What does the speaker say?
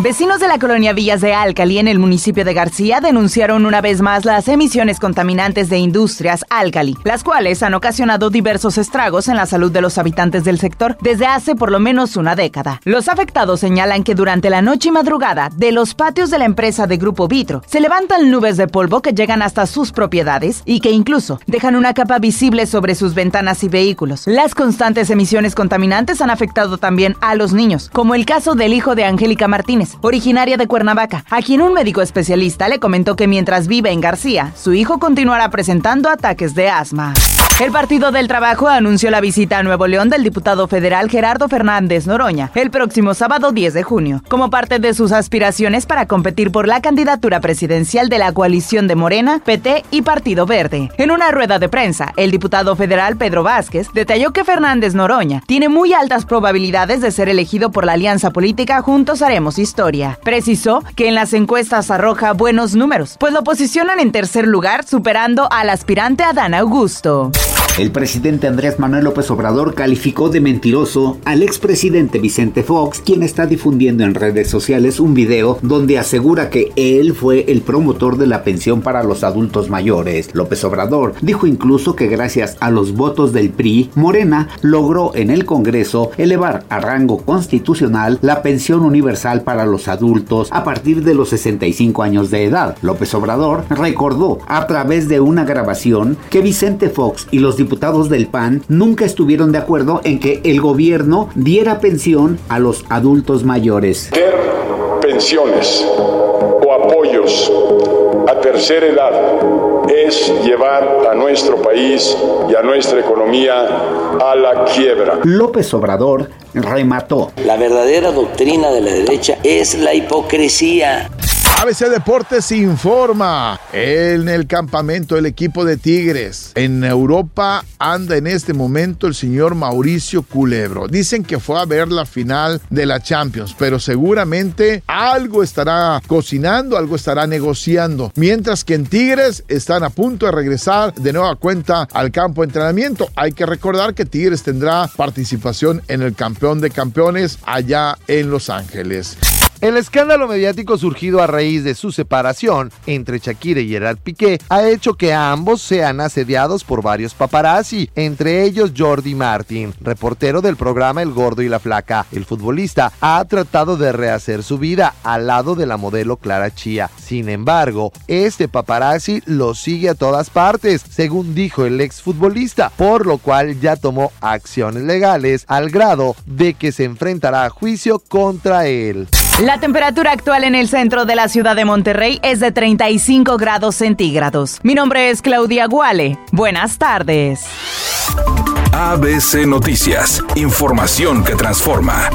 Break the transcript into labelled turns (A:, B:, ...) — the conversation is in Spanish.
A: Vecinos de la colonia Villas de Alcali en el municipio de García denunciaron una vez más las emisiones contaminantes de industrias Alcali, las cuales han ocasionado diversos estragos en la salud de los habitantes del sector desde hace por lo menos una década. Los afectados señalan que durante la noche y madrugada de los patios de la empresa de Grupo Vitro se levantan nubes de polvo que llegan hasta sus propiedades y que incluso dejan una capa visible sobre sus ventanas y vehículos. Las constantes emisiones contaminantes han afectado también a los niños, como el caso del hijo de Angélica Martínez originaria de Cuernavaca, a quien un médico especialista le comentó que mientras vive en García, su hijo continuará presentando ataques de asma. El Partido del Trabajo anunció la visita a Nuevo León del diputado federal Gerardo Fernández Noroña el próximo sábado 10 de junio, como parte de sus aspiraciones para competir por la candidatura presidencial de la coalición de Morena, PT y Partido Verde. En una rueda de prensa, el diputado federal Pedro Vázquez detalló que Fernández Noroña tiene muy altas probabilidades de ser elegido por la alianza política Juntos Haremos Historia. Precisó que en las encuestas arroja buenos números, pues lo posicionan en tercer lugar, superando al aspirante Adán Augusto.
B: El presidente Andrés Manuel López Obrador calificó de mentiroso al expresidente Vicente Fox, quien está difundiendo en redes sociales un video donde asegura que él fue el promotor de la pensión para los adultos mayores. López Obrador dijo incluso que gracias a los votos del PRI, Morena logró en el Congreso elevar a rango constitucional la pensión universal para los adultos a partir de los 65 años de edad. López Obrador recordó a través de una grabación que Vicente Fox y los diputados del PAN nunca estuvieron de acuerdo en que el gobierno diera pensión a los adultos mayores.
C: pensiones o apoyos a tercera edad es llevar a nuestro país y a nuestra economía a la quiebra.
B: López Obrador remató.
D: La verdadera doctrina de la derecha es la hipocresía.
E: ABC Deportes informa. En el campamento del equipo de Tigres en Europa anda en este momento el señor Mauricio Culebro. Dicen que fue a ver la final de la Champions, pero seguramente algo estará cocinando, algo estará negociando. Mientras que en Tigres están a punto de regresar de nueva cuenta al campo de entrenamiento. Hay que recordar que Tigres tendrá participación en el campeón de campeones allá en Los Ángeles.
F: El escándalo mediático surgido a raíz de su separación entre Shakira y Gerard Piqué ha hecho que ambos sean asediados por varios paparazzi, entre ellos Jordi Martin, reportero del programa El Gordo y la Flaca. El futbolista ha tratado de rehacer su vida al lado de la modelo Clara Chía. Sin embargo, este paparazzi lo sigue a todas partes, según dijo el exfutbolista, por lo cual ya tomó acciones legales al grado de que se enfrentará a juicio contra él.
A: La temperatura actual en el centro de la ciudad de Monterrey es de 35 grados centígrados. Mi nombre es Claudia Guale. Buenas tardes.
G: ABC Noticias, información que transforma.